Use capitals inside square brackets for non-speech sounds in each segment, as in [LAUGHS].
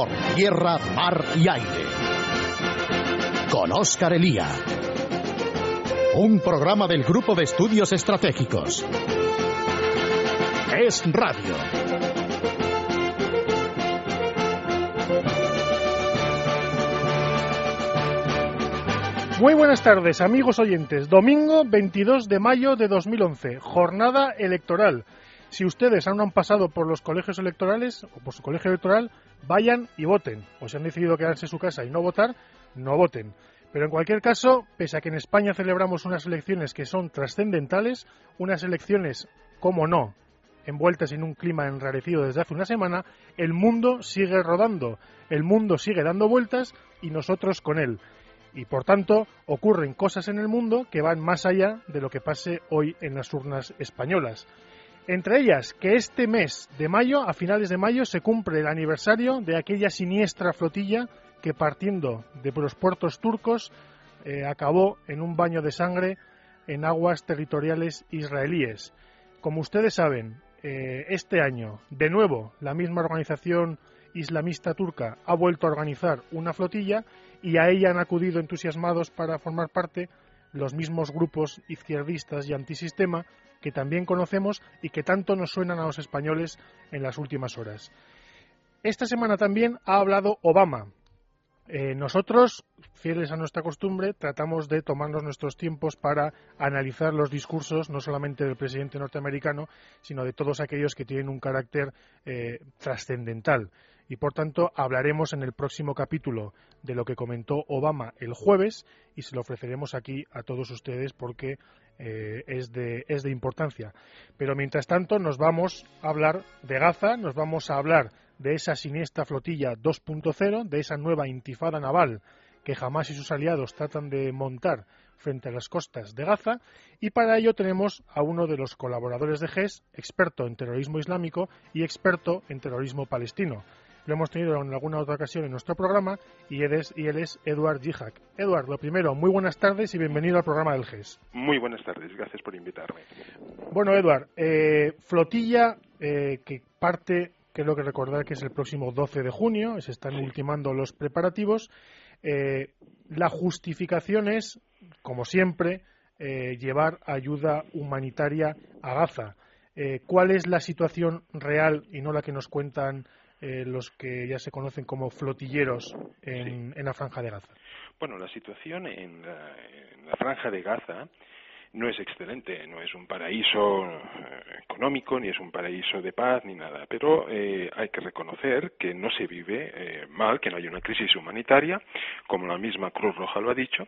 por tierra, mar y aire. Con Óscar Elía. Un programa del Grupo de Estudios Estratégicos. Es Radio. Muy buenas tardes, amigos oyentes. Domingo 22 de mayo de 2011, jornada electoral. Si ustedes aún no han pasado por los colegios electorales o por su colegio electoral, vayan y voten. O si han decidido quedarse en su casa y no votar, no voten. Pero en cualquier caso, pese a que en España celebramos unas elecciones que son trascendentales, unas elecciones, como no, envueltas en un clima enrarecido desde hace una semana, el mundo sigue rodando, el mundo sigue dando vueltas y nosotros con él y por tanto ocurren cosas en el mundo que van más allá de lo que pase hoy en las urnas españolas. Entre ellas, que este mes de mayo, a finales de mayo, se cumple el aniversario de aquella siniestra flotilla que partiendo de los puertos turcos eh, acabó en un baño de sangre en aguas territoriales israelíes. Como ustedes saben, eh, este año, de nuevo, la misma organización islamista turca ha vuelto a organizar una flotilla y a ella han acudido entusiasmados para formar parte los mismos grupos izquierdistas y antisistema que también conocemos y que tanto nos suenan a los españoles en las últimas horas. Esta semana también ha hablado Obama. Eh, nosotros, fieles a nuestra costumbre, tratamos de tomarnos nuestros tiempos para analizar los discursos, no solamente del presidente norteamericano, sino de todos aquellos que tienen un carácter eh, trascendental y por tanto hablaremos en el próximo capítulo de lo que comentó Obama el jueves y se lo ofreceremos aquí a todos ustedes porque eh, es, de, es de importancia. Pero mientras tanto nos vamos a hablar de Gaza, nos vamos a hablar de esa siniestra flotilla 2.0, de esa nueva intifada naval que jamás y sus aliados tratan de montar frente a las costas de Gaza y para ello tenemos a uno de los colaboradores de GES, experto en terrorismo islámico y experto en terrorismo palestino. Lo hemos tenido en alguna otra ocasión en nuestro programa y él es, y él es Eduard Jihak. Eduard, lo primero, muy buenas tardes y bienvenido al programa del GES. Muy buenas tardes, gracias por invitarme. Bueno, Eduard, eh, flotilla eh, que parte, creo que recordar que es el próximo 12 de junio, se están ultimando los preparativos. Eh, la justificación es, como siempre, llevar ayuda humanitaria a Gaza. ¿Cuál es la situación real y no la que nos cuentan eh, los que ya se conocen como flotilleros en, la franja de Gaza? Bueno, la situación en la, franja de Gaza no es excelente, no es un paraíso eh, económico, ni es un paraíso de paz, ni nada, pero eh, hay que reconocer que no se vive mal, que no hay una crisis humanitaria, como la misma Cruz Roja lo ha dicho,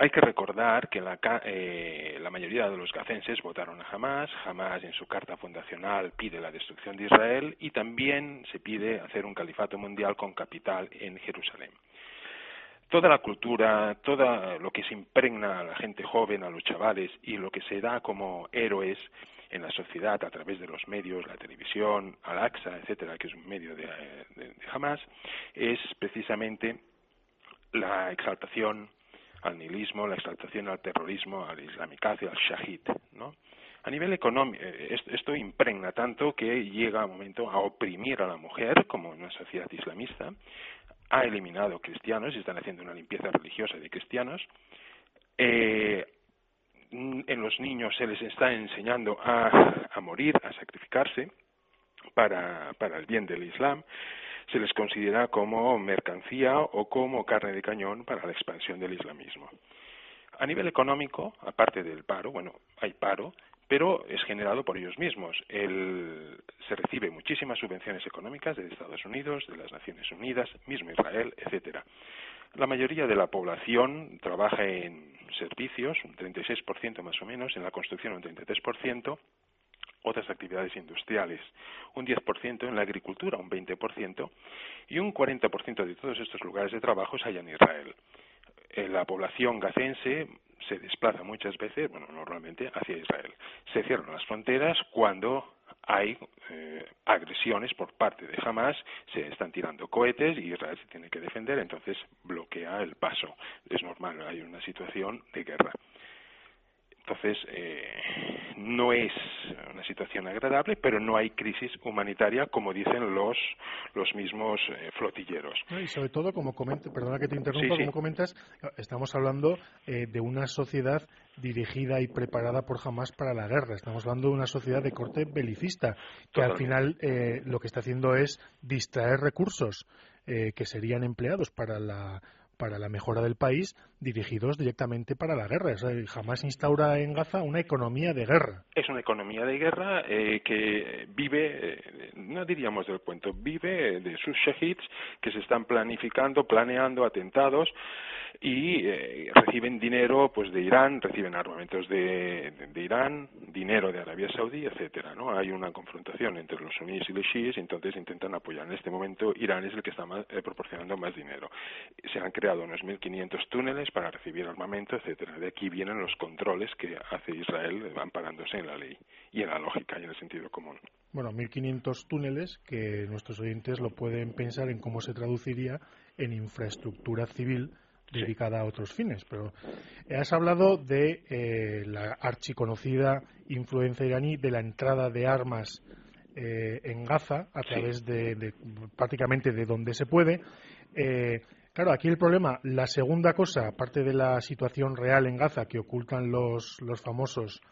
hay que recordar que la, eh, la, mayoría de los gazenses votaron a Hamas. Hamas en su carta fundacional pide la destrucción de Israel y también se pide hacer un califato mundial con capital en Jerusalén. Toda la cultura, todo lo que se impregna a la gente joven, a los chavales y lo que se da como héroes en la sociedad a través de los medios, la televisión, Al-Aqsa, etcétera, que es un medio de, de Hamas, es precisamente la exaltación al nihilismo, la exaltación al terrorismo, al islamicacio, al shahid, ¿no? A nivel económico, eh, esto impregna tanto que llega un momento a oprimir a la mujer, como en una sociedad islamista, ha eliminado cristianos y están haciendo una limpieza religiosa de cristianos. Eh, en los niños se les está enseñando a, a morir, a sacrificarse para, para el bien del Islam se les considera como mercancía o como carne de cañón para la expansión del islamismo. A nivel económico, aparte del paro, bueno, hay paro, pero es generado por ellos mismos. se recibe muchísimas subvenciones económicas de Estados Unidos, de las Naciones Unidas, mismo Israel, etcétera. La mayoría de la población trabaja en servicios, un 36% más o menos, en la construcción un 33%, otras actividades industriales, un 10% en la agricultura, un 20%, y un 40% de todos estos lugares de trabajo se hallan en Israel. Eh, la población gazense se desplaza muchas veces, bueno, normalmente hacia Israel. Se cierran las fronteras cuando hay eh, agresiones por parte de Hamas, se están tirando cohetes y Israel se tiene que defender, entonces bloquea el paso. Es normal, hay una situación de guerra. Entonces, eh, no es una situación agradable, pero no hay crisis humanitaria como dicen los, los mismos eh, flotilleros. y sobre todo, como comenta, perdona que te interrumpa, como comentas, estamos hablando eh, de una sociedad dirigida y preparada por jamás para la guerra. Estamos hablando de una sociedad de corte belicista, que al final eh, lo que está haciendo es distraer recursos que serían empleados para la para la mejora del país dirigidos directamente para la guerra. jamás instaura en Gaza una economía de guerra. Es una economía de guerra eh, que vive, eh, no diríamos del cuento, vive de sus shahids que se están planificando, planeando atentados y eh, reciben dinero pues de Irán, reciben armamentos de, de, Irán, dinero de Arabia Saudí, etcétera, ¿no? Hay una confrontación entre los suníes y los chiíes entonces intentan apoyar. En este momento Irán es el que está proporcionando más dinero. Se han creado unos 1.500 túneles para recibir armamento, etcétera. De aquí vienen los controles que hace Israel amparándose en la ley y en la lógica y en el sentido común. Bueno, 1.500 túneles que nuestros oyentes lo pueden pensar en cómo se traduciría en infraestructura civil dedicada a otros fines. Pero has hablado de eh, la archiconocida influencia iraní, de la entrada de armas eh, en Gaza a través de, prácticamente de donde se puede. Eh, Claro, aquí el problema, la segunda cosa, aparte de la situación real en Gaza que ocultan los, los famosos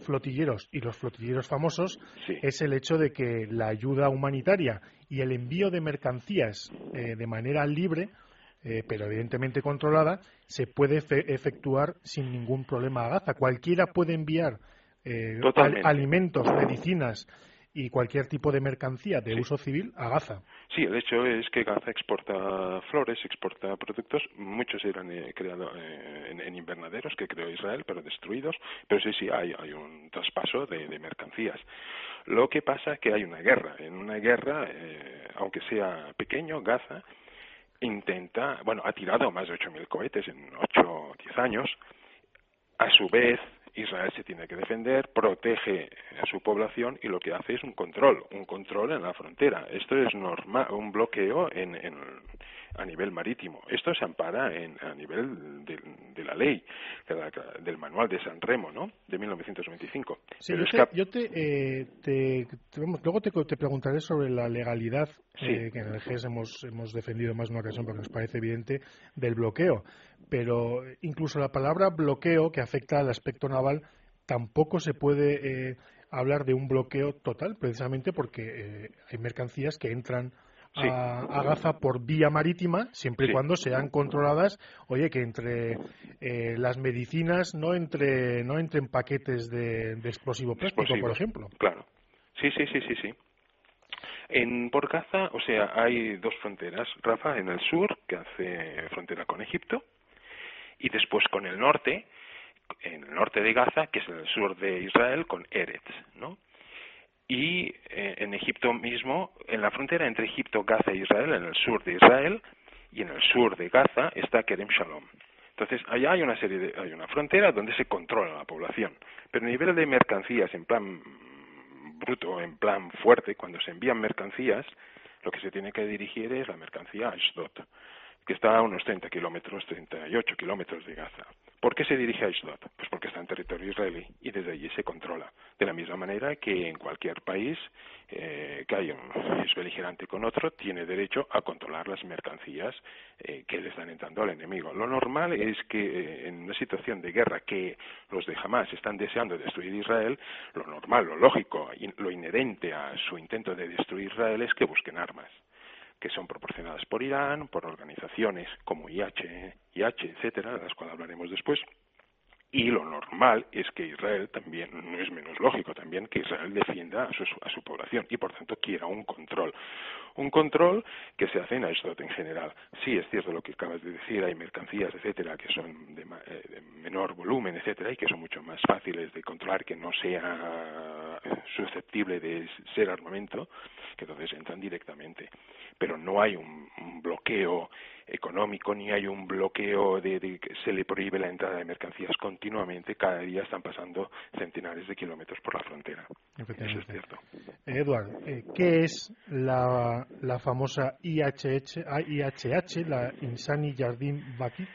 flotilleros y los flotilleros famosos, es el hecho de que la ayuda humanitaria y el envío de mercancías eh, de manera libre, eh, pero evidentemente controlada, se puede efectuar sin ningún problema a Gaza. Cualquiera puede enviar eh, alimentos, medicinas y cualquier tipo de mercancía de uso civil a Gaza. Sí, el hecho es que Gaza exporta flores, exporta productos, muchos eran eh, creados eh, en, invernaderos que creó Israel, pero destruidos, pero sí, sí, hay, hay un traspaso de, mercancías. Lo que pasa es que hay una guerra. En una guerra, eh, aunque sea pequeño, Gaza intenta, bueno, ha tirado más de 8.000 cohetes en 8 o 10 años. A su vez, Israel se tiene que defender, protege a su población y lo que hace es un control, un control en la frontera. Esto es normal, un bloqueo en, a nivel marítimo. Esto se ampara en, a nivel de, la ley, del manual de San Remo, ¿no? De 1925. Sí, yo, te, eh, te, luego te, preguntaré sobre la legalidad eh, que en el GES hemos, hemos defendido más de una ocasión porque nos parece evidente del bloqueo pero incluso la palabra bloqueo, que afecta al aspecto naval, tampoco se puede eh, hablar de un bloqueo total, precisamente porque eh, hay mercancías que entran a, Gaza por vía marítima, siempre y cuando sean controladas, oye, que entre eh, las medicinas no entre no entren paquetes de, explosivo plástico, por ejemplo. Claro. Sí, sí, sí, sí, sí. En, por Gaza, o sea, hay dos fronteras. Rafa, en el sur, que hace frontera con Egipto, y después con el norte, en el norte de Gaza, que es en el sur de Israel, con Eretz, ¿no? Y eh, en Egipto mismo, en la frontera entre Egipto, Gaza e Israel, en el sur de Israel y en el sur de Gaza está Kerem Shalom. Entonces, allá hay una serie de, hay una frontera donde se controla la población, pero a nivel de mercancías en plan bruto, en plan fuerte, cuando se envían mercancías, lo que se tiene que dirigir es la mercancía a Ashdod que está a unos 30 kilómetros, 38 kilómetros de Gaza. ¿Por qué se dirige a Ashdod? Pues porque está en territorio israelí y desde allí se controla. De la misma manera que en cualquier país eh, que haya un es beligerante con otro, tiene derecho a controlar las mercancías eh, que le están entrando al enemigo. Lo normal es que eh, en una situación de guerra que los de Hamas están deseando destruir Israel, lo normal, lo lógico, lo inherente a su intento de destruir Israel es que busquen armas que son proporcionadas por Irán, por organizaciones como IH, IH, etcétera, de las cuales hablaremos después. Y lo normal es que Israel también, no es menos lógico también, que Israel defienda a su, a su población y por tanto quiera un control. Un control que se hace en Ashdod en general. Sí, es cierto lo que acabas de decir, hay mercancías, etcétera, que son de, eh, de menor volumen, etcétera, y que son mucho más fáciles de controlar, que no sea susceptible de ser armamento, que entonces entran directamente. Pero no hay un, bloqueo económico ni hay un bloqueo de, que se le prohíbe la entrada de mercancías continuamente. Cada día están pasando centenares de kilómetros por la frontera. Eso es cierto. Edward, eh, ¿qué es la, la famosa IHH, IHH, la Insani Yardim Baki?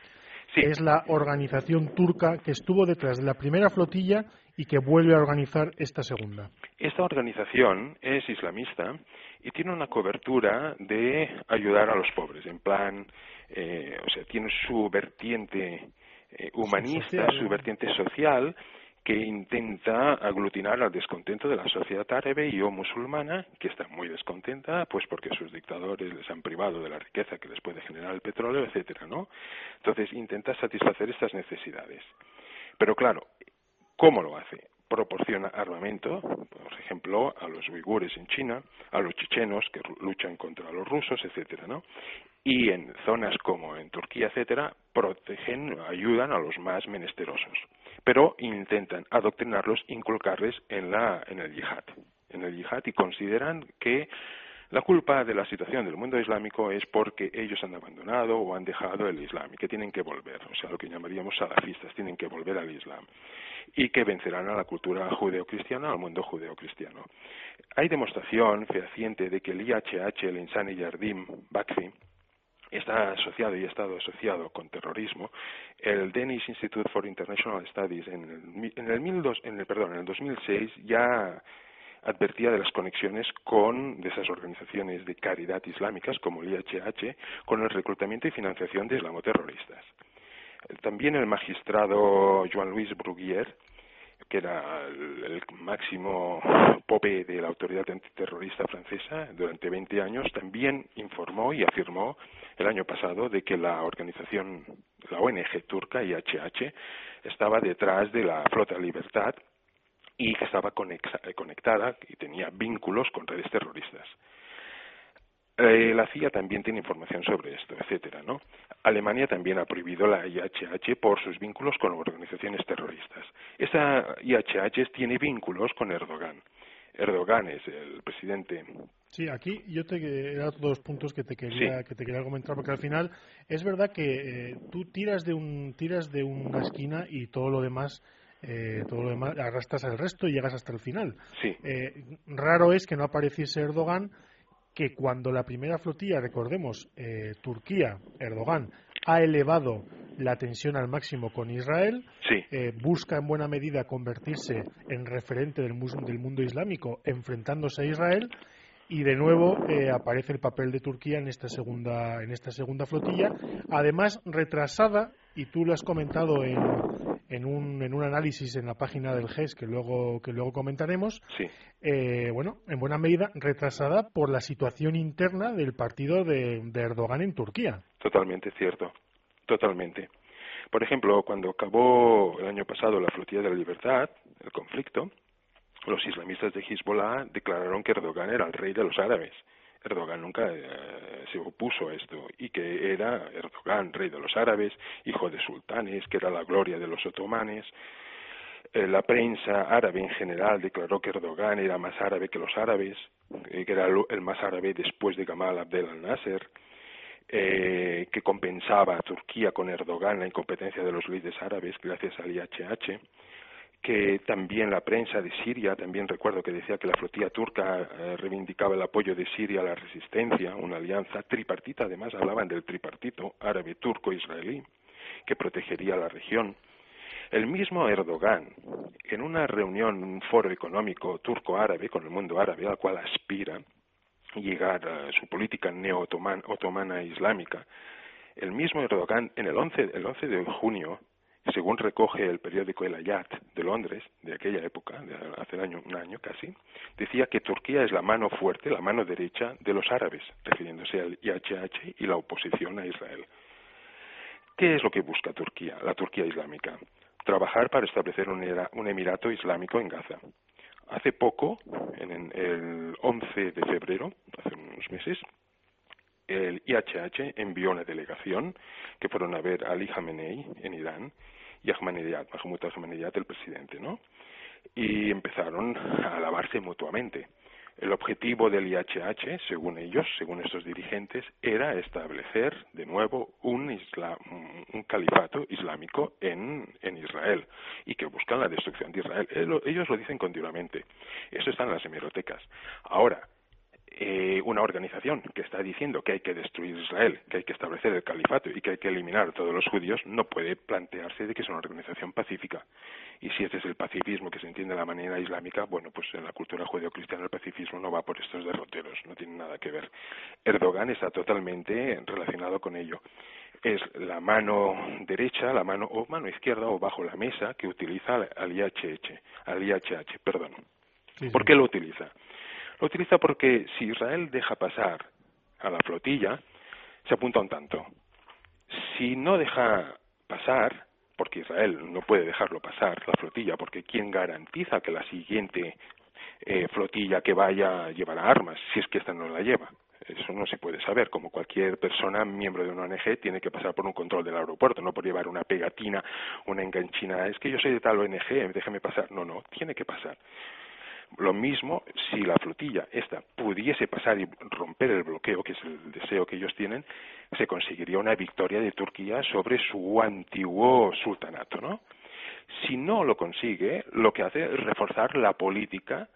Es la organización turca que estuvo detrás de la primera flotilla y que vuelve a organizar esta segunda. Esta organización es islamista y tiene una cobertura de ayudar a los pobres, en plan, eh, o sea, tiene su vertiente eh, humanista, su vertiente social, que intenta aglutinar al descontento de la sociedad árabe y o musulmana, que está muy descontenta, pues porque sus dictadores les han privado de la riqueza que les puede generar el petróleo, etcétera, ¿no? Entonces intenta satisfacer estas necesidades. Pero claro, ¿cómo lo hace? proporciona armamento, por ejemplo, a los uigures en China, a los chechenos que luchan contra los rusos, etcétera, ¿no? Y en zonas como en Turquía, etcétera, protegen, ayudan a los más menesterosos, pero intentan adoctrinarlos, inculcarles en la en el yihad, en el yihad y consideran que la culpa de la situación del mundo islámico es porque ellos han abandonado o han dejado el Islam y que tienen que volver, o sea, lo que llamaríamos salafistas, tienen que volver al Islam y que vencerán a la cultura judeocristiana, al mundo judeocristiano. Hay demostración fehaciente de que el IHH, el Insani Yardim Bakfi, está asociado y ha estado asociado con terrorismo. El Danish Institute for International Studies en el, en el, en el, perdón, en el 2006 ya advertía de las conexiones con de esas organizaciones de caridad islámicas como el IHH con el reclutamiento y financiación de islamoterroristas. También el magistrado Joan Luis Bruguier, que era el, máximo pope de la autoridad antiterrorista francesa durante 20 años, también informó y afirmó el año pasado de que la organización, la ONG turca IHH, estaba detrás de la Flota Libertad y que estaba conectada y tenía vínculos con redes terroristas. Eh, la CIA también tiene información sobre esto, etcétera, ¿no? Alemania también ha prohibido la IHH por sus vínculos con organizaciones terroristas. Esa IHH tiene vínculos con Erdogan. Erdogan es el presidente. Sí, aquí yo te dado dos puntos que te quería que te quería comentar porque al final es verdad que eh, tú tiras de un tiras de una esquina y todo lo demás eh, todo lo demás arrastras al resto y llegas hasta el final. Sí. raro es que no apareciese Erdogan que cuando la primera flotilla, recordemos, eh, Turquía, Erdogan, ha elevado la tensión al máximo con Israel, eh, busca en buena medida convertirse en referente del, del, mundo islámico enfrentándose a Israel y de nuevo eh, aparece el papel de Turquía en esta segunda en esta segunda flotilla, además retrasada y tú lo has comentado en, en un, en un análisis en la página del GES que luego, que luego comentaremos, eh, bueno, en buena medida retrasada por la situación interna del partido de, Erdogan en Turquía. Totalmente cierto, totalmente. Por ejemplo, cuando acabó el año pasado la flotilla de la libertad, el conflicto, los islamistas de Hezbollah declararon que Erdogan era el rey de los árabes Erdogan nunca eh, se opuso a esto y que era Erdogan, rey de los árabes, hijo de sultanes, que era la gloria de los otomanes. Eh, la prensa árabe en general declaró que Erdogan era más árabe que los árabes, eh, que era el más árabe después de Gamal Abdel al-Nasser, que compensaba a Turquía con Erdogan la incompetencia de los líderes árabes gracias al IHH que también la prensa de Siria, también recuerdo que decía que la flotilla turca eh, reivindicaba el apoyo de Siria a la resistencia, una alianza tripartita, además hablaban del tripartito árabe, turco, israelí, que protegería la región. El mismo Erdogan, en una reunión, un foro económico turco-árabe con el mundo árabe, al cual aspira llegar a su política neo-otomana islámica, el mismo Erdogan, en el 11, el 11 de junio, según recoge el periódico El Ayat de Londres, de aquella época, de hace un año casi, decía que Turquía es la mano fuerte, la mano derecha de los árabes, refiriéndose al IHH y la oposición a Israel. ¿Qué es lo que busca Turquía, la Turquía islámica? Trabajar para establecer un, un emirato islámico en Gaza. Hace poco, en el 11 de febrero, hace unos meses, el IHH envió una delegación que fueron a ver Ali Khamenei en Irán y Ahmadinejad, Mahmoud Ahmadinejad, el presidente, ¿no? Y empezaron a alabarse mutuamente. El objetivo del IHH, según ellos, según estos dirigentes, era establecer de nuevo un, un califato islámico en, en, Israel y que buscan la destrucción de Israel. Ellos lo dicen continuamente. Eso está en las hemerotecas. Ahora, eh, una organización que está diciendo que hay que destruir Israel, que hay que establecer el califato y que hay que eliminar a todos los judíos, no puede plantearse de que es una organización pacífica. Y si ese es el pacifismo que se entiende de la manera islámica, bueno, pues en la cultura judeo-cristiana el pacifismo no va por estos derroteros, no tiene nada que ver. Erdogan está totalmente relacionado con ello es la mano derecha, la mano o mano izquierda o bajo la mesa que utiliza al IHH, al IHH, perdón. ¿Por qué lo utiliza? Lo utiliza porque si Israel deja pasar a la flotilla, se apunta un tanto. Si no deja pasar, porque Israel no puede dejarlo pasar, la flotilla, porque ¿quién garantiza que la siguiente eh, flotilla que vaya llevará armas, si es que esta no la lleva? Eso no se puede saber. Como cualquier persona, miembro de una ONG, tiene que pasar por un control del aeropuerto, no por llevar una pegatina, una enganchina. Es que yo soy de tal ONG, déjeme pasar. No, no, tiene que pasar. Lo mismo si la flotilla esta pudiese pasar y romper el bloqueo, que es el deseo que ellos tienen, se conseguiría una victoria de Turquía sobre su antiguo sultanato, ¿no? Si no lo consigue, lo que hace es reforzar la política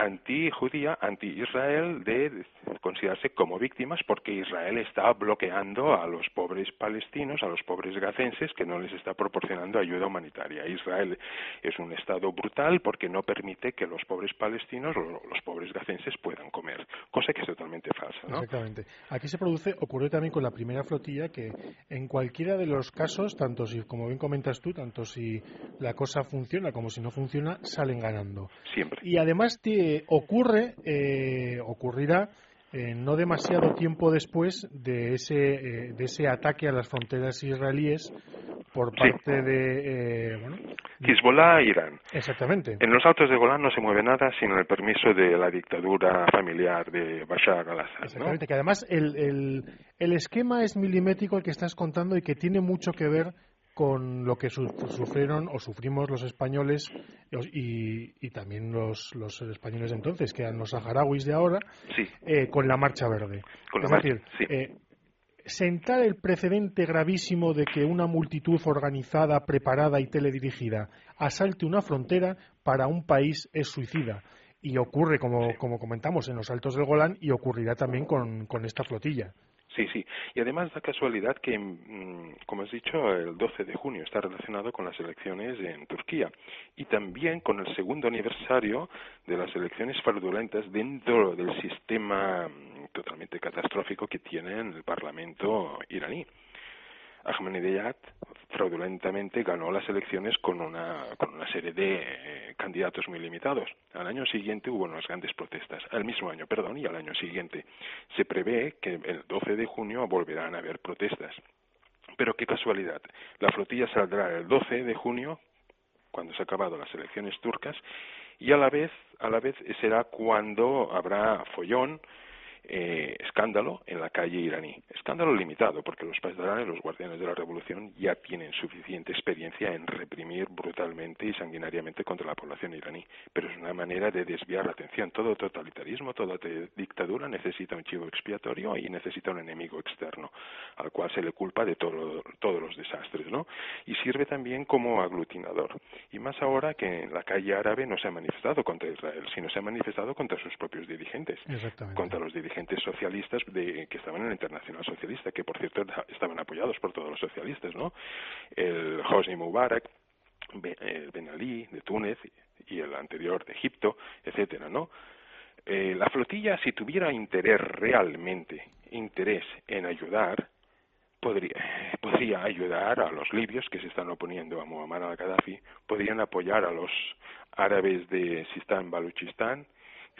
anti-judía, anti-Israel, de considerarse como víctimas porque Israel está bloqueando a los pobres palestinos, a los pobres gazenses, que no les está proporcionando ayuda humanitaria. Israel es un Estado brutal porque no permite que los pobres palestinos o los pobres gazenses puedan comer, cosa que es totalmente falsa. ¿no? Exactamente. Aquí se produce, ocurrió también con la primera flotilla, que en cualquiera de los casos, tanto si, como bien comentas tú, tanto si la cosa funciona como si no funciona, salen ganando. Siempre. Y además, ocurre, eh, ocurrirá eh, no demasiado tiempo después de ese, eh, de ese ataque a las fronteras israelíes por parte de. bueno, Hezbollah Irán. Exactamente. En los altos de Golán no se mueve nada sin el permiso de la dictadura familiar de Bashar al-Assad. Exactamente, que además el, el, el esquema es milimétrico el que estás contando y que tiene mucho que ver con lo que sufrieron o sufrimos los españoles y, también los, los, españoles de entonces, que eran los saharauis de ahora, eh, con la Marcha Verde. es decir, eh, sentar el precedente gravísimo de que una multitud organizada, preparada y teledirigida asalte una frontera para un país es suicida. Y ocurre, como, como comentamos, en los Altos del Golán y ocurrirá también con esta flotilla. Sí, sí. Y además da casualidad que, mm, como has dicho, el 12 de junio está relacionado con las elecciones en Turquía y también con el segundo aniversario de las elecciones fraudulentas dentro del sistema mm, totalmente catastrófico que tiene el Parlamento iraní. Ahmadinejad fraudulentamente ganó las elecciones con una, con una serie de eh, candidatos muy limitados. Al año siguiente hubo unas grandes protestas, al mismo año, perdón, y al año siguiente. Se prevé que el 12 de junio volverán a haber protestas. Pero qué casualidad, la flotilla saldrá el 12 de junio, cuando se han acabado las elecciones turcas, y a la vez, a la vez será cuando habrá follón, eh, escándalo en la calle iraní. Escándalo limitado, porque los paisdanes, los guardianes de la revolución, ya tienen suficiente experiencia en reprimir brutalmente y sanguinariamente contra la población iraní. Pero es una manera de desviar la atención. Todo totalitarismo, toda dictadura necesita un chivo expiatorio y necesita un enemigo externo, al cual se le culpa de todo, todos los desastres, ¿no? Y sirve también como aglutinador. Y más ahora que en la calle árabe no se ha manifestado contra Israel, sino se ha manifestado contra sus propios dirigentes, contra los dirigentes socialistas de, que estaban en la Internacional Socialista, que por cierto estaban apoyados por todos los socialistas, ¿no? El Hosni Mubarak, el Ben Ali de Túnez y el anterior de Egipto, etcétera, ¿no? Eh, la flotilla, si tuviera interés realmente, interés en ayudar, podría, podría ayudar a los libios que se están oponiendo a Muammar al-Gaddafi, podrían apoyar a los árabes de Sistán, Baluchistán,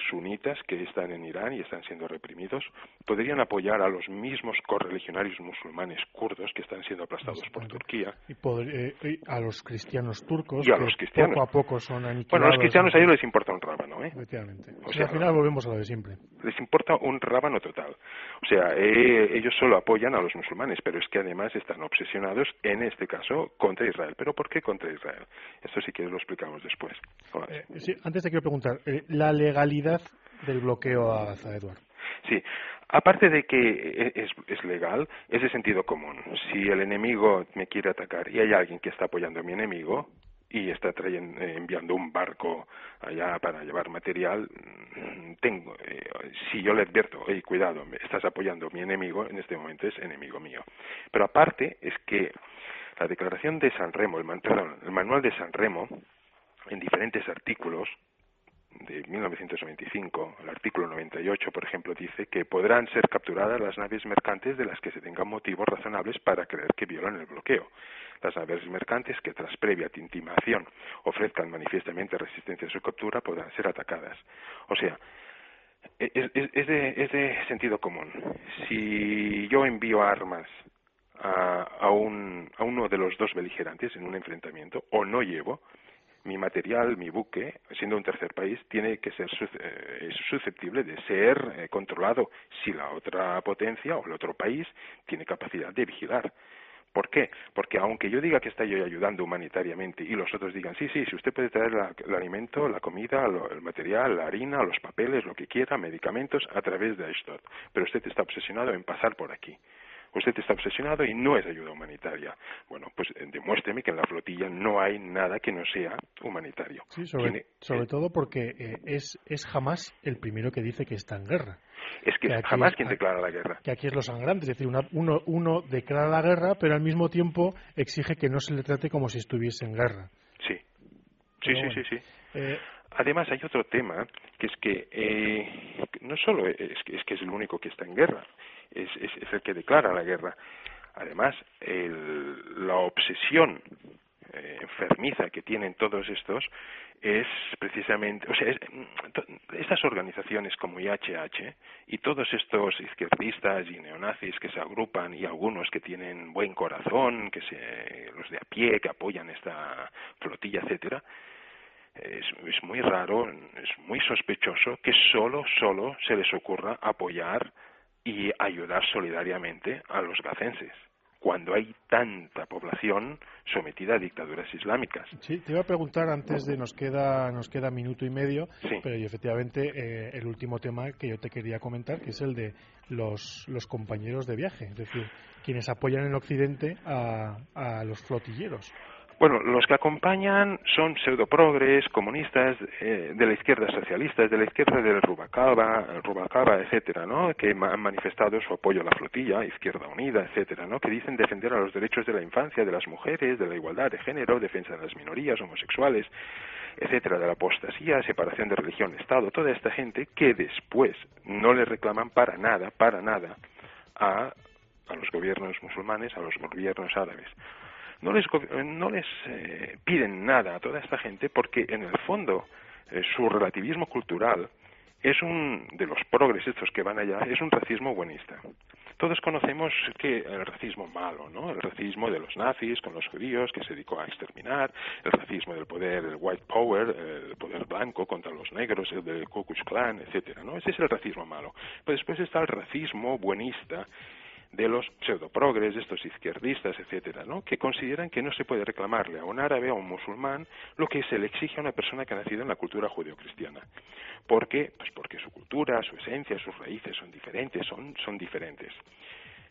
sunitas que están en Irán y están siendo reprimidos podrían apoyar a los mismos correligionarios musulmanes kurdos que están siendo aplastados por Turquía. Eh, y, a los cristianos turcos y a los cristianos. poco a poco son aniquilados. Bueno, a los cristianos a ellos les importa un rábano, ¿eh? Efectivamente. O sea, al final volvemos a lo de siempre. Les importa un rábano total. O sea, eh, ellos solo apoyan a los musulmanes, pero es que además están obsesionados, en este caso, contra Israel. ¿Pero por qué contra Israel? Esto sí que lo explicamos después. Eh, sí, antes te quiero preguntar, la legalidad del bloqueo a Eduardo. Sí, aparte de que e, es, es, legal, es de sentido común. Si el enemigo me quiere atacar y hay alguien que está apoyando a mi enemigo, y está trayendo, eh, enviando un barco allá para llevar material, mm, tengo, eh, si yo le advierto, oye, cuidado, estás apoyando a mi enemigo, en este momento es enemigo mío. Pero aparte es que la declaración de San Remo, el, el manual de San Remo, en diferentes artículos, de 1995, el artículo 98, por ejemplo, dice que podrán ser capturadas las naves mercantes de las que se tengan motivos razonables para creer que violan el bloqueo. Las naves mercantes que tras previa intimación ofrezcan manifiestamente resistencia a su captura podrán ser atacadas. O sea, es, de, es de, sentido común. Si yo envío armas a, a, un, a uno de los dos beligerantes en un enfrentamiento o no llevo, mi material, mi buque, siendo un tercer país, tiene que ser eh, susceptible de ser eh, controlado si la otra potencia o el otro país tiene capacidad de vigilar. ¿Por qué? Porque aunque yo diga que está yo ayudando humanitariamente y los otros digan, sí, sí, si usted puede traer el alimento, la comida, el material, la harina, los papeles, lo que quiera, medicamentos, a través de Ashdod, pero usted está obsesionado en pasar por aquí usted está obsesionado y no es ayuda humanitaria. Bueno, pues eh, demuéstreme que en la flotilla no hay nada que no sea humanitario. Sí, sobre, sobre todo porque eh, es, es jamás el primero que dice que está en guerra. Es que, jamás quien declara la guerra. Que aquí es lo sangrante, es decir, uno, uno declara la guerra, pero al mismo tiempo exige que no se le trate como si estuviese en guerra. Sí, sí, sí, sí, sí. Eh, Además, hay otro tema, que es que no solo es que, es que es el único que está en guerra, es, es, el que declara la guerra. Además, el, la obsesión eh, enfermiza que tienen todos estos es precisamente, o sea, estas organizaciones como IHH y todos estos izquierdistas y neonazis que se agrupan y algunos que tienen buen corazón, que se, los de a pie que apoyan esta flotilla, etcétera, es, es muy raro, es muy sospechoso que solo, solo se les ocurra apoyar y ayudar solidariamente a los gacenses cuando hay tanta población sometida a dictaduras islámicas. Sí, te iba a preguntar antes de nos queda nos queda minuto y medio, pero efectivamente eh, el último tema que yo te quería comentar, que es el de los, los compañeros de viaje, es decir, quienes apoyan en Occidente a, a los flotilleros. Bueno, los que acompañan son pseudoprogres, comunistas, eh, de la izquierda socialistas, de la izquierda del Rubalcaba, Rubalcaba, etcétera, ¿no? Que han manifestado su apoyo a la flotilla, Izquierda Unida, etcétera, ¿no? Que dicen defender a los derechos de la infancia, de las mujeres, de la igualdad de género, defensa de las minorías homosexuales, etcétera, de la apostasía, separación de religión-estado, toda esta gente que después no le reclaman para nada, para nada a, a los gobiernos musulmanes, a los gobiernos árabes no les, no les eh, piden nada a toda esta gente porque en el fondo eh, su relativismo cultural es un de los progres estos que van allá es un racismo buenista todos conocemos que el racismo malo, ¿no? El racismo de los nazis con los judíos que se dedicó a exterminar, el racismo del poder, el white power, el poder blanco contra los negros, el del Ku Klux Klan, etcétera, ¿no? Ese es el racismo malo. Pero después está el racismo buenista de los pseudoprogres, de estos izquierdistas, etcétera, ¿no? que consideran que no se puede reclamarle a un árabe o a un musulmán lo que se le exige a una persona que ha nacido en la cultura judeocristiana. ¿Por qué? Pues porque su cultura, su esencia, sus raíces son diferentes, son, son diferentes.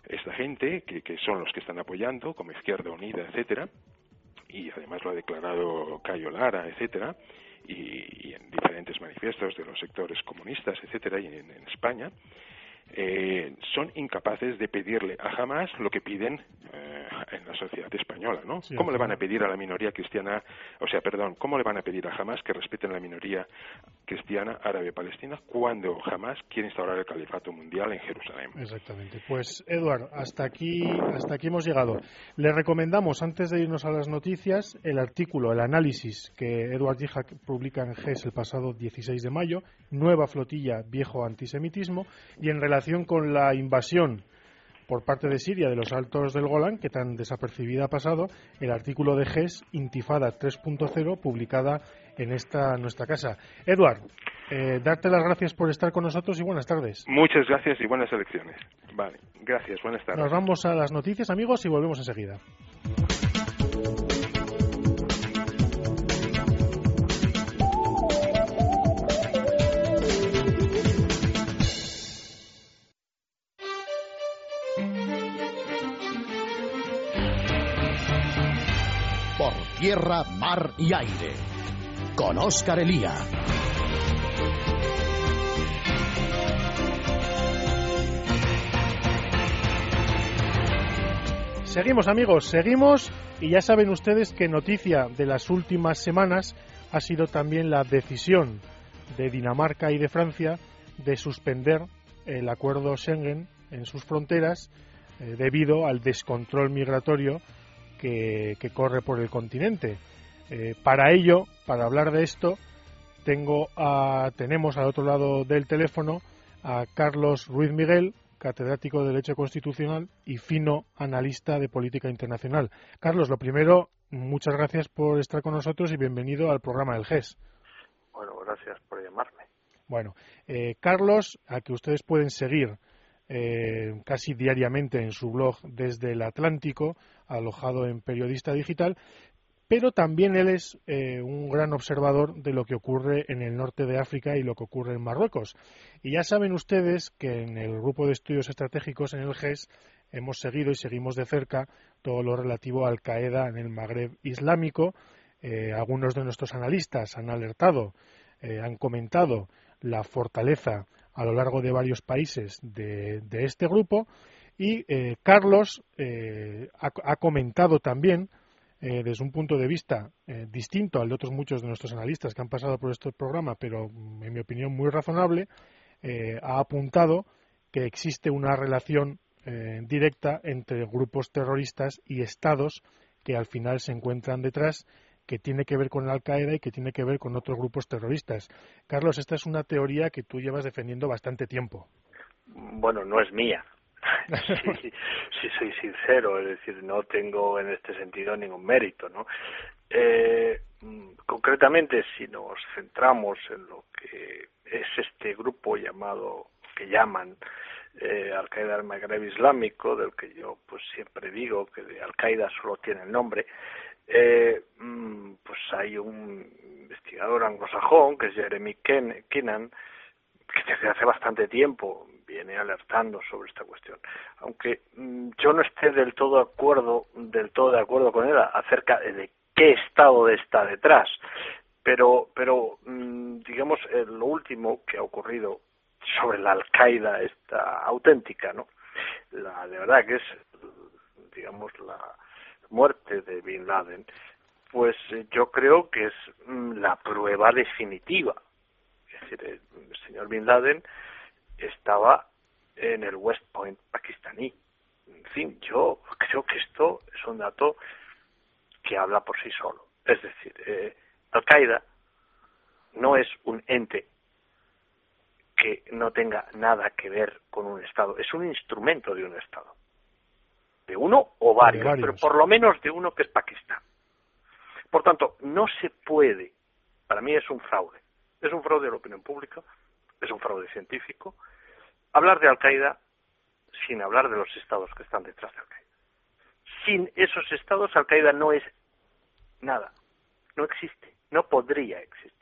Esta gente, que, que son los que están apoyando, como Izquierda Unida, etcétera, y además lo ha declarado Cayo Lara, etcétera, y, en diferentes manifiestos de los sectores comunistas, etcétera, y en España, eh, son incapaces de pedirle a Hamas lo que piden eh, en la sociedad española, ¿no? ¿Cómo le van a pedir a la minoría cristiana, o sea, perdón, cómo le van a pedir a Hamas que respeten la minoría cristiana árabe-palestina cuando Hamas quiere instaurar el califato mundial en Jerusalén? Exactamente. Pues, Eduard, hasta aquí, hasta aquí hemos llegado. Le recomendamos, antes de irnos a las noticias, el artículo, el análisis que Eduard Yihak publica en GES el pasado 16 de mayo, Nueva flotilla, viejo antisemitismo, y en relación con la invasión por parte de Siria de los altos del Golán, que tan desapercibida ha pasado, el artículo de GES Intifada 3.0, publicada en esta nuestra casa. Eduard, eh, darte las gracias por estar con nosotros y buenas tardes. Muchas gracias y buenas elecciones. Vale, gracias, buenas tardes. Nos vamos a las noticias, amigos, y volvemos enseguida. Tierra, mar y aire. Con Óscar Elía. Seguimos amigos, seguimos y ya saben ustedes que noticia de las últimas semanas ha sido también la decisión de Dinamarca y de Francia de suspender el acuerdo Schengen en sus fronteras eh, debido al descontrol migratorio que, corre por el continente. Eh, para ello, para hablar de esto, tengo a, tenemos al otro lado del teléfono a Carlos Ruiz Miguel, catedrático de Derecho Constitucional y fino analista de política internacional. Carlos, lo primero, muchas gracias por estar con nosotros y bienvenido al programa del GES. Bueno, gracias por llamarme. Bueno, eh, Carlos, a que ustedes pueden seguir eh, casi diariamente en su blog desde el Atlántico, alojado en Periodista Digital, pero también él es eh, un gran observador de lo que ocurre en el norte de África y lo que ocurre en Marruecos. Y ya saben ustedes que en el grupo de estudios estratégicos en el GES hemos seguido y seguimos de cerca todo lo relativo a Al Qaeda en el Magreb islámico. Eh, algunos de nuestros analistas han alertado, han comentado la fortaleza a lo largo de varios países de, este grupo y Carlos ha comentado también eh, desde un punto de vista eh, distinto al de otros muchos de nuestros analistas que han pasado por este programa, pero mm, en mi opinión muy razonable, eh, ha apuntado que existe una relación directa entre grupos terroristas y estados que al final se encuentran detrás que tiene que ver con Al Qaeda y que tiene que ver con otros grupos terroristas. Carlos, esta es una teoría que tú llevas defendiendo bastante tiempo. Bueno, no es mía, [LAUGHS] si, soy sincero, es decir, no tengo en este sentido ningún mérito, ¿no? Eh, concretamente, si nos centramos en lo que es este grupo llamado, que llaman eh, Al-Qaeda del Magreb Islámico, del que yo pues siempre digo que de Al-Qaeda solo tiene el nombre, eh, mm, pues hay un investigador anglosajón que es Jeremy Kennan, que desde hace bastante tiempo viene alertando sobre esta cuestión. Aunque mm, yo no esté del todo de acuerdo, del todo de acuerdo con él acerca de qué estado está detrás, pero, pero mm, digamos eh, lo último que ha ocurrido sobre la Al-Qaeda esta auténtica, ¿no? La de verdad que es, digamos, la muerte de Bin Laden, pues eh, yo creo que es mm, la prueba definitiva. Es decir, el señor Bin Laden estaba en el West Point pakistaní. En fin, yo creo que esto es un dato que habla por sí solo. Es decir, eh, Al-Qaeda no es un ente que no tenga nada que ver con un Estado, es un instrumento de un Estado. De uno o varios, varios, pero por lo menos de uno que es Pakistán. Por tanto, no se puede, para mí es un fraude, es un fraude de la opinión pública, es un fraude científico, hablar de Al-Qaeda sin hablar de los estados que están detrás de Al-Qaeda. Sin esos estados, Al-Qaeda no es nada, no existe, no podría existir.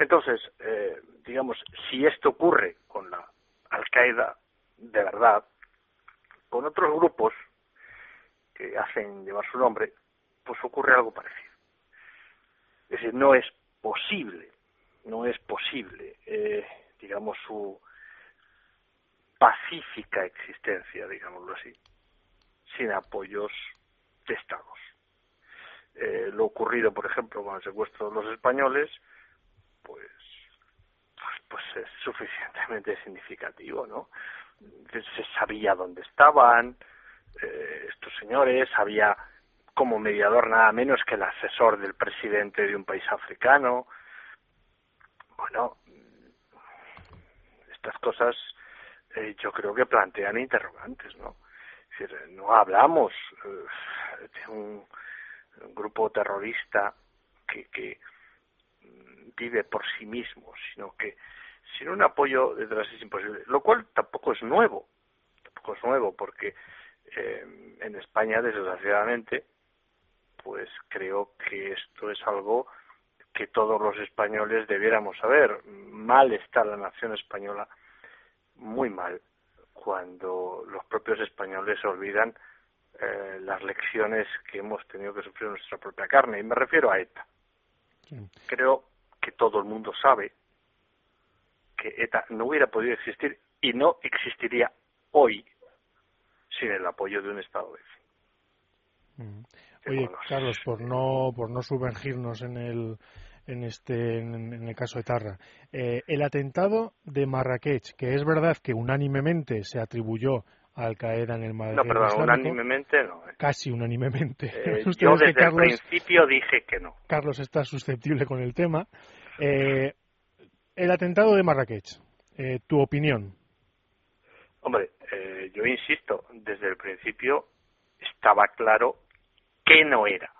Entonces, eh, digamos, si esto ocurre con la Al-Qaeda de verdad, con otros grupos que hacen llevar su nombre, pues ocurre algo parecido. Es decir, no es posible, no es posible, eh, digamos, su, pacífica existencia, digámoslo así, sin apoyos de estados. Eh, lo ocurrido, por ejemplo, con el secuestro de los españoles, pues, es suficientemente [LAUGHS] significativo, ¿no? Se sabía dónde estaban eh, estos señores, había como mediador nada menos que el asesor del presidente de un país africano. Bueno, estas cosas eh, yo creo que plantean interrogantes, ¿no? Es decir, no hablamos eh, de un, grupo terrorista que, que mm, vive por sí mismo, sino que sin un apoyo detrás es imposible, lo cual tampoco es nuevo, tampoco es nuevo, porque eh, en España, desgraciadamente, pues creo que esto es algo que todos los españoles debiéramos saber. Mal está la nación española muy mal cuando los propios españoles olvidan eh, las lecciones que hemos tenido que sufrir en nuestra propia carne. Y me refiero a ETA. Creo que todo el mundo sabe que ETA no hubiera podido existir y no existiría hoy sin el apoyo de un Estado de mm. Oye, Carlos, por no por no sumergirnos en el en este en, el caso de Tarra, eh, el atentado de Marrakech, que es verdad que unánimemente se atribuyó a Al Qaeda en el Maghreb No, perdón, unánimemente no. Eh. Casi unánimemente. Eh, [LAUGHS] yo desde el principio dije que no. Carlos está susceptible con el tema. El atentado de Marrakech, tu opinión. Hombre, yo insisto, desde el principio estaba claro que no era.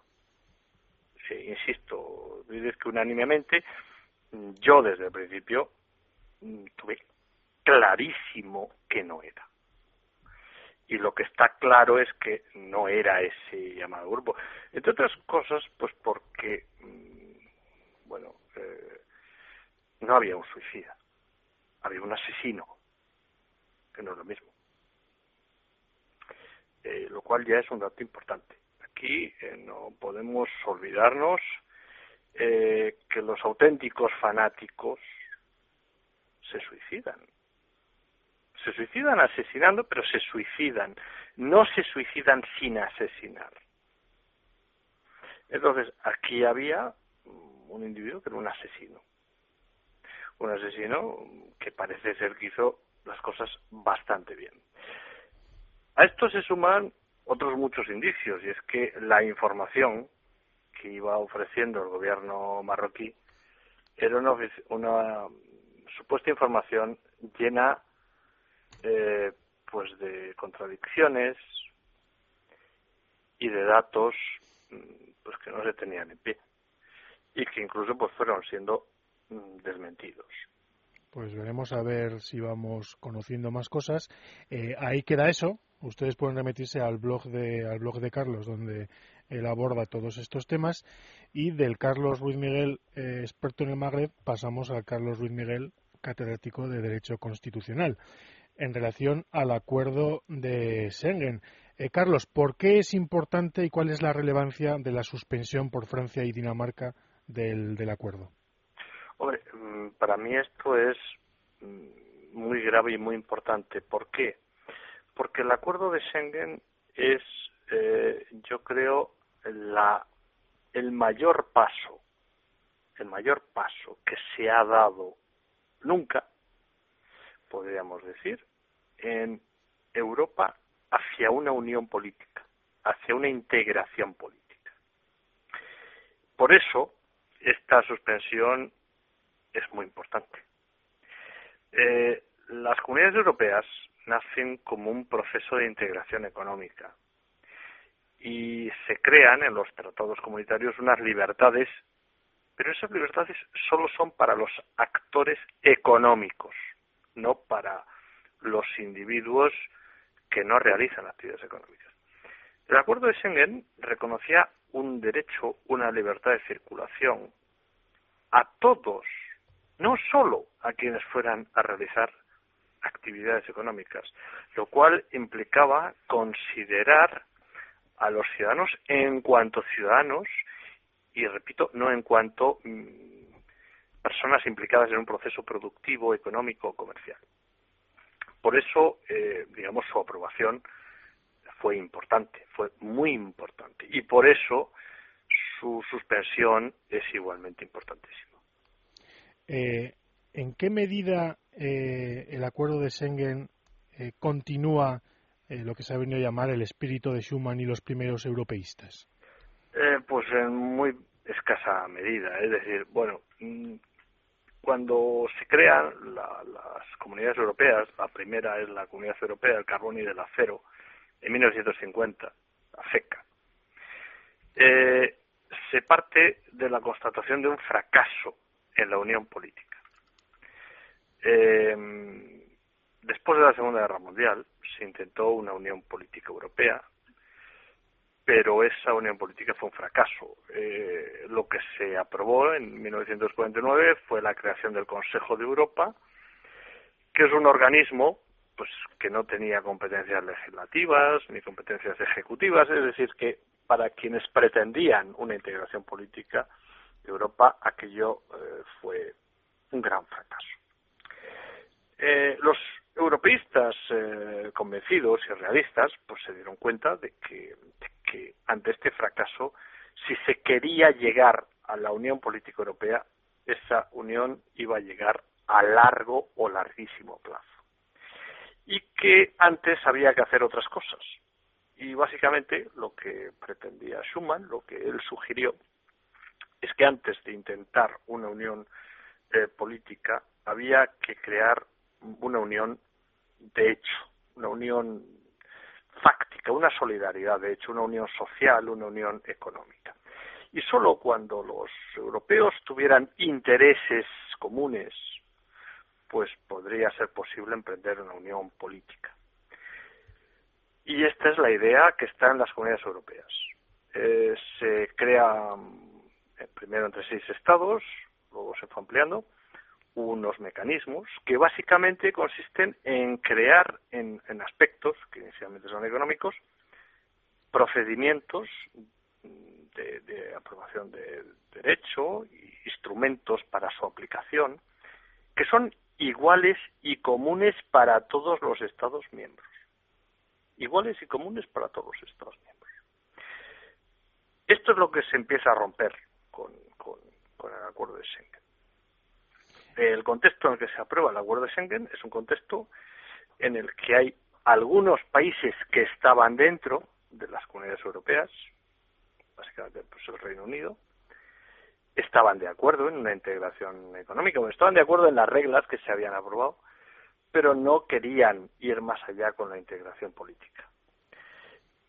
Sí, insisto, dices que unánimemente, yo desde el principio mm, tuve clarísimo que no era. Y lo que está claro es que no era ese llamado grupo. Entre otras cosas, pues porque, mm, bueno, eh, no había un suicida, había un asesino, que no es lo mismo. Eh, lo cual ya es un dato importante aquí eh, no podemos olvidarnos eh, que los auténticos fanáticos se suicidan. Se suicidan asesinando, pero se suicidan. No se suicidan sin asesinar. Entonces, aquí había un individuo que era un asesino. Un asesino que parece ser que hizo las cosas bastante bien. A esto se suman otros muchos indicios, y es que la información que iba ofreciendo el gobierno marroquí era una, una supuesta información llena eh, pues de contradicciones y de datos mm, pues que no se tenían en pie y que incluso pues fueron siendo desmentidos. Pues veremos a ver si vamos conociendo más cosas. Eh, ahí queda eso, Ustedes pueden remitirse al blog de, al blog de Carlos, donde él aborda todos estos temas. Y del Carlos Ruiz Miguel, eh, experto en el Magreb, pasamos al Carlos Ruiz Miguel, catedrático de Derecho Constitucional, en relación al acuerdo de Schengen. Eh, Carlos, ¿por qué es importante y cuál es la relevancia de la suspensión por Francia y Dinamarca del, del acuerdo? Hombre, mm, para mí esto es mm, muy grave y muy importante. ¿Por qué? porque el acuerdo de Schengen es, eh, yo creo, la, el mayor paso, el mayor paso que se ha dado nunca, podríamos decir, en Europa hacia una unión política, hacia una integración política. Por eso, esta suspensión es muy importante. Eh, las comunidades europeas nacen como un proceso de integración económica y se crean en los tratados comunitarios unas libertades, pero esas libertades solo son para los actores económicos, no para los individuos que no realizan actividades económicas. El acuerdo de Schengen reconocía un derecho, una libertad de circulación a todos, no solo a quienes fueran a realizar actividades económicas, lo cual implicaba considerar a los ciudadanos en cuanto ciudadanos y, repito, no en cuanto mm, personas implicadas en un proceso productivo, económico o comercial. Por eso, eh, digamos, su aprobación fue importante, fue muy importante. Y por eso su suspensión es igualmente importantísima. Eh, ¿En qué medida eh, el acuerdo de Schengen eh, continúa eh, lo que se ha venido a llamar el espíritu de Schuman y los primeros europeístas? pues en muy escasa medida. Es decir, bueno, mm, cuando se crean las comunidades europeas, la primera es la Comunidad Europea del Carbón y del Acero, en 1950, la FECA, se parte de la constatación de un fracaso en la unión política. Eh, después de la Segunda Guerra Mundial se intentó una unión política europea, pero esa unión política fue un fracaso. Eh, lo que se aprobó en 1949 fue la creación del Consejo de Europa, que es un organismo pues que no tenía competencias legislativas ni competencias ejecutivas, es decir, que para quienes pretendían una integración política Europa, aquello eh, fue un gran fracaso. Eh, los europeístas eh, convencidos y realistas pues se dieron cuenta de que, de que ante este fracaso, si se quería llegar a la Unión Política Europea, esa unión iba a llegar a largo o larguísimo plazo. Y que antes había que hacer otras cosas. Y básicamente lo que pretendía Schuman, lo que él sugirió, es que antes de intentar una unión eh, política había que crear una unión de hecho, una unión fáctica, una solidaridad de hecho, una unión social, una unión económica. Y solo cuando los europeos tuvieran intereses comunes, pues podría ser posible emprender una unión política. Y esta es la idea que está en las comunidades europeas. Eh, se crea primero entre seis estados, luego se fue ampliando, unos mecanismos que básicamente consisten en crear en, aspectos que inicialmente son económicos procedimientos de, de aprobación de derecho, instrumentos para su aplicación, que son iguales y comunes para todos los Estados miembros. Iguales y comunes para todos los Estados miembros. Esto es lo que se empieza a romper con, con, el acuerdo de Schengen. El contexto en el que se aprueba el acuerdo de Schengen es un contexto en el que hay algunos países que estaban dentro de las comunidades europeas, básicamente pues, el Reino Unido, estaban de acuerdo en una integración económica, o estaban de acuerdo en las reglas que se habían aprobado, pero no querían ir más allá con la integración política.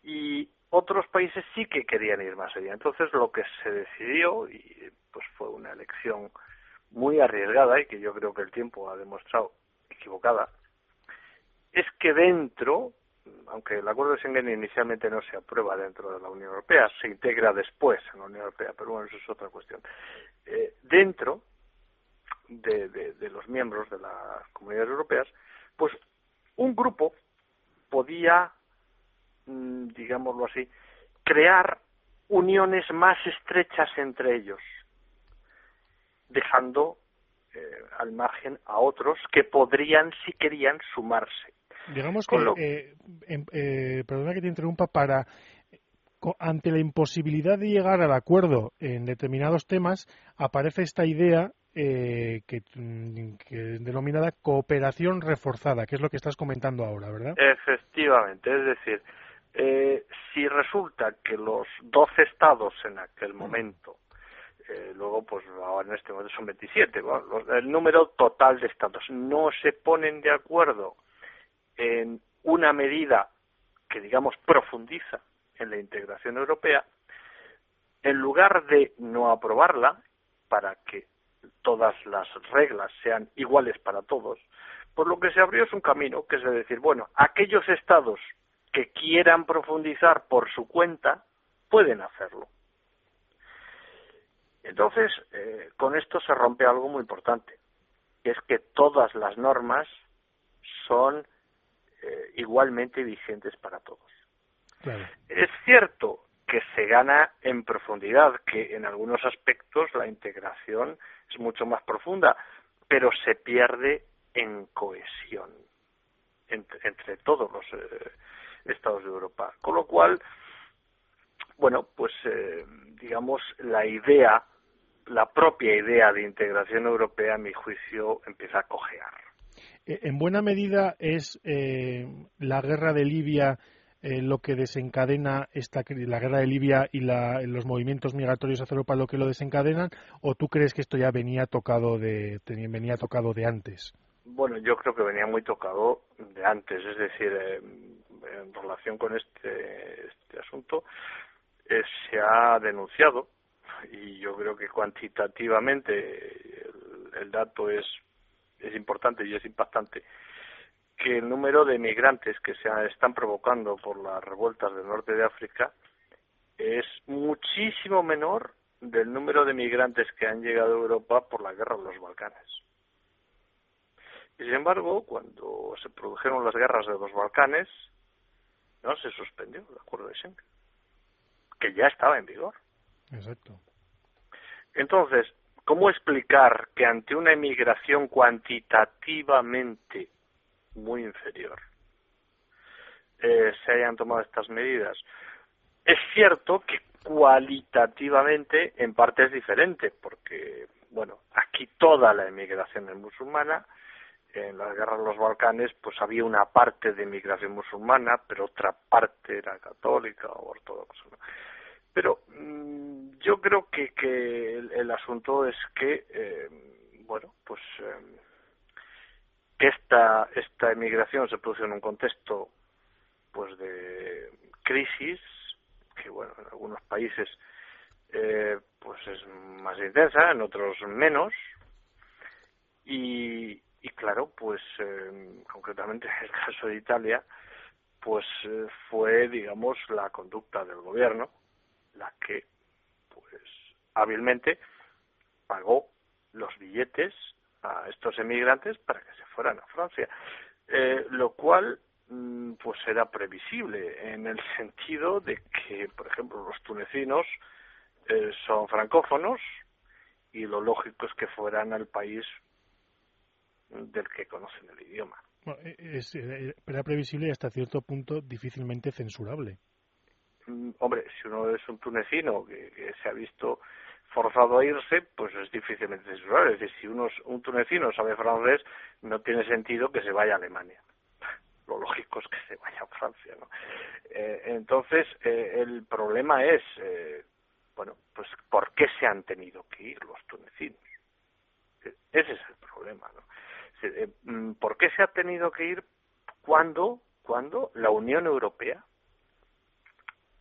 Y otros países sí que querían ir más allá. Entonces lo que se decidió, y pues fue una elección muy arriesgada y que yo creo que el tiempo ha demostrado equivocada, es que dentro aunque el acuerdo de Schengen inicialmente no se aprueba dentro de la Unión Europea, se integra después en la Unión Europea, pero bueno, eso es otra cuestión. Eh, dentro de, de, los miembros de las comunidades europeas, pues un grupo podía, digámoslo así, crear uniones más estrechas entre ellos, dejando eh, al margen a otros que podrían, si querían, sumarse. Digamos que, eh, em, eh, perdona que te interrumpa, para ante la imposibilidad de llegar al acuerdo en determinados temas, aparece esta idea eh, que, mm, que, denominada cooperación reforzada, que es lo que estás comentando ahora, ¿verdad? Efectivamente, es decir, eh, si resulta que los 12 estados en aquel momento, eh, luego pues ahora en este momento son 27, el número total de estados, no se ponen de acuerdo en una medida que, digamos, profundiza en la integración europea, en lugar de no aprobarla para que todas las reglas sean iguales para todos, por lo que se abrió es un camino que es decir, bueno, aquellos estados que quieran profundizar por su cuenta pueden hacerlo. Entonces, eh, con esto se rompe algo muy importante, que es que todas las normas son eh, igualmente vigentes para todos. Es cierto que se gana en profundidad, que en algunos aspectos la integración es mucho más profunda, pero se pierde en cohesión entre, todos los eh, estados de Europa. Con lo cual, bueno, pues eh, digamos la idea, la propia idea de integración europea, a mi juicio, empieza a cojear. Eh, en buena medida es eh, la guerra de Libia eh, lo que desencadena esta la guerra de Libia y los movimientos migratorios hacia Europa lo que lo desencadenan o tú crees que esto ya venía tocado de venía tocado de antes bueno yo creo que venía muy tocado de antes es decir en relación con este, este asunto se ha denunciado y yo creo que cuantitativamente el dato es es importante y es impactante que el número de migrantes que se están provocando por las revueltas del norte de África es muchísimo menor del número de migrantes que han llegado a Europa por la guerra de los Balcanes. sin embargo, cuando se produjeron las guerras de los Balcanes, no se suspendió el acuerdo de Schengen, que ya estaba en vigor. Exacto. Entonces, ¿cómo explicar que ante una emigración cuantitativamente muy inferior eh, se hayan tomado estas medidas? Es cierto que cualitativamente en parte es diferente, porque, bueno, aquí toda la emigración es musulmana, en las guerras de los Balcanes pues había una parte de emigración musulmana, pero otra parte era católica o ortodoxa. Pero mm, yo creo que, que el, asunto es que, eh, bueno, pues eh, esta, esta emigración se produce en un contexto pues de crisis, que bueno, en algunos países eh, pues es más intensa, en otros menos, y, y claro, pues concretamente en el [LAUGHS] caso de Italia, pues fue, digamos, la conducta del gobierno la que, pues, hábilmente pagó los billetes a estos emigrantes para que se fueran a Francia, eh, lo cual mm, pues era previsible en el [LAUGHS] sentido de que, por ejemplo, los tunecinos eh, son francófonos y lo lógico es que fueran al país del que conocen el idioma. es, eh, era previsible y hasta cierto punto difícilmente censurable. Mm, hombre, si uno es un tunecino que, se ha visto forzado a irse, pues es difícilmente censurable. Es decir, si uno, un tunecino sabe francés, no tiene sentido que se vaya a Alemania. [LAUGHS] Lo lógico es que se vaya a Francia, ¿no? Eh, entonces, eh, el problema es, eh, bueno, pues ¿por qué se han tenido que ir los tunecinos? Ese es el problema, ¿no? Mm, ¿Por qué se ha tenido que ir cuando, cuando la Unión Europea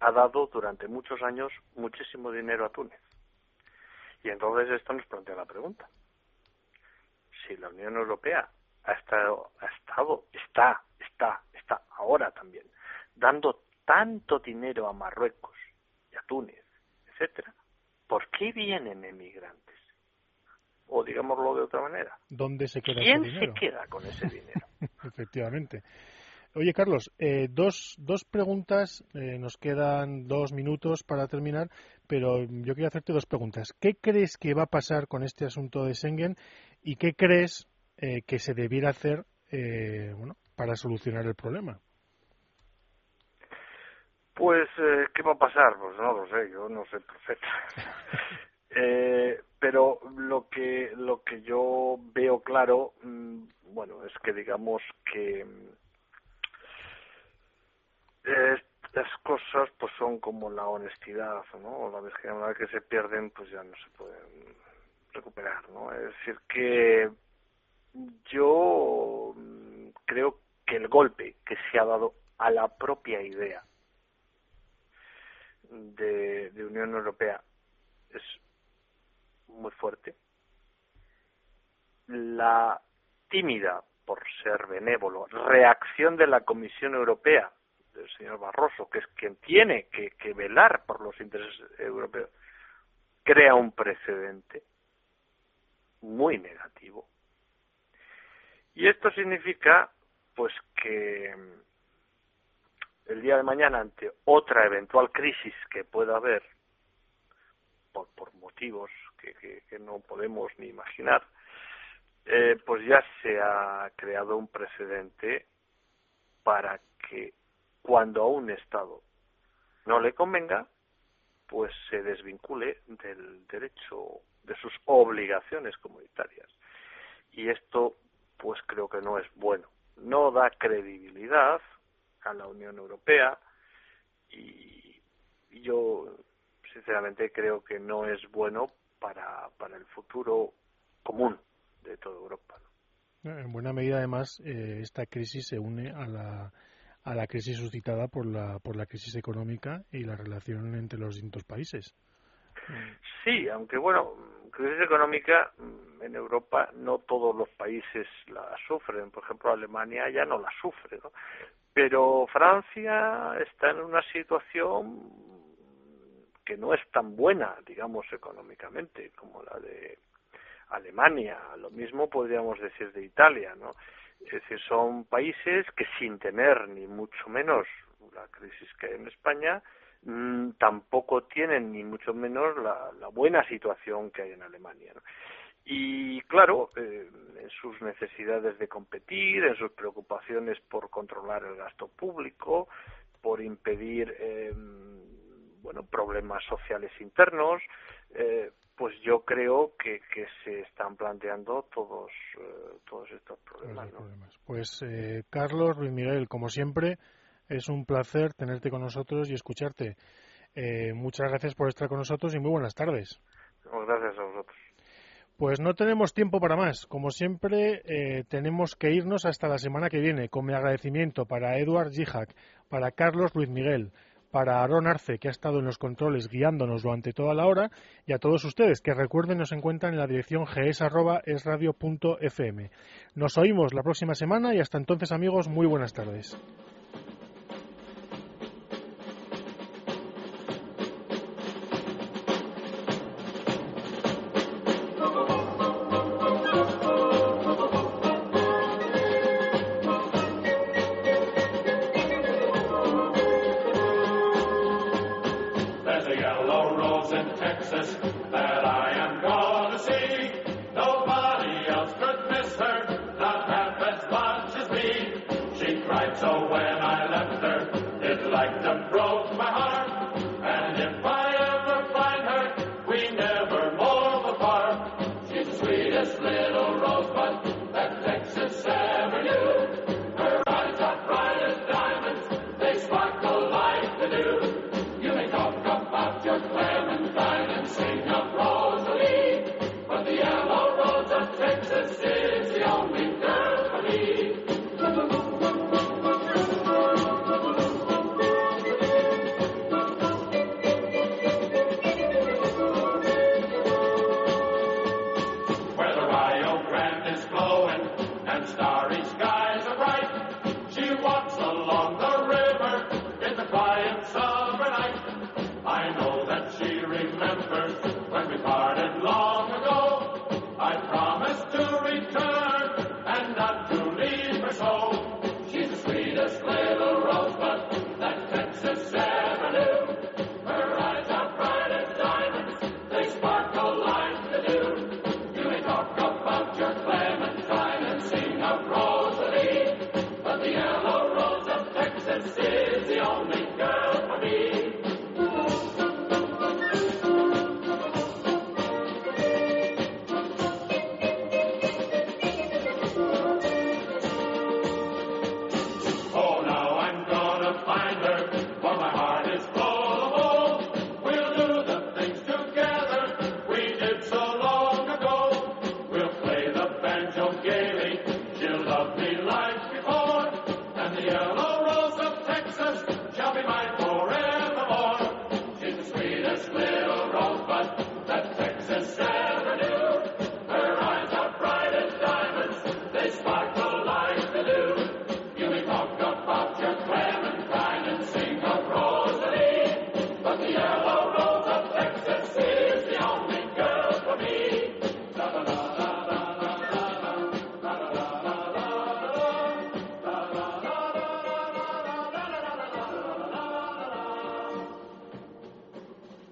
ha dado durante muchos años muchísimo dinero a Túnez. Y entonces esto nos plantea la pregunta. Si la Unión Europea ha estado, ha estado, está, está, está ahora también dando tanto dinero a Marruecos y a Túnez, etcétera, ¿por qué vienen emigrantes? O digámoslo de otra manera. ¿Dónde se queda ¿Quién ese dinero? se queda con ese dinero? [LAUGHS] Efectivamente. Oye, Carlos, eh, dos, dos preguntas. Eh, nos quedan dos minutos para terminar, pero yo quería hacerte dos preguntas. ¿Qué crees que va a pasar con este asunto de Schengen y qué crees eh, que se debiera hacer bueno, para solucionar el problema? Pues, ¿qué va a pasar? Pues no lo sé, yo no sé perfecto. [LAUGHS] pero lo que lo que yo veo claro, mm, bueno, es que digamos que estas cosas pues son como la honestidad, ¿no? La virginidad que se pierden pues ya no se pueden recuperar, ¿no? Es decir que yo creo que el golpe que se ha dado a la propia idea de, de Unión Europea es muy fuerte. La tímida, por ser benévolo, reacción de la Comisión Europea del señor Barroso, que es quien tiene que, velar por los intereses europeos, crea un precedente muy negativo. Y esto significa, pues, que el día de mañana, ante otra eventual crisis que pueda haber, por, por motivos que, no podemos ni imaginar, eh, pues ya se ha creado un precedente para que cuando a un Estado no le convenga, pues se desvincule del derecho, de sus obligaciones comunitarias. Y esto, pues creo que no es bueno. No da credibilidad a la Unión Europea y yo, sinceramente, creo que no es bueno para, para el futuro común de toda Europa. En buena medida, además, eh, esta crisis se une a la a la crisis suscitada por la, por la crisis económica y la relación entre los distintos países. Sí, aunque bueno, crisis económica mm, en Europa no todos los países la sufren. Por ejemplo, Alemania ya no la sufre, ¿no? Pero Francia está en una situación que no es tan buena, digamos, económicamente como la de Alemania. Lo mismo podríamos decir de Italia, ¿no? Es decir, son países que sin tener ni mucho menos la crisis que hay en España, mm, tampoco tienen ni mucho menos la, buena situación que hay en Alemania. Y claro, eh, en sus necesidades de competir, en sus preocupaciones por controlar el gasto público, por impedir eh, bueno problemas sociales internos, eh, pues yo creo que, que se están planteando todos eh, todos estos problemas. Pues eh, Carlos Ruiz Miguel, como siempre, es un placer tenerte con nosotros y escucharte. Eh, muchas gracias por estar con nosotros y muy buenas tardes. gracias a vosotros. Pues no tenemos tiempo para más. Como siempre, eh, tenemos que irnos hasta la semana que viene, con mi agradecimiento para Eduard Gijak, para Carlos Luis Miguel, para Aaron Arce, que ha estado en los controles guiándonos durante toda la hora, y a todos ustedes, que recuerden nos encuentran en la dirección gs.esradio.fm. Nos oímos la próxima semana y hasta entonces, amigos, muy buenas tardes. remember.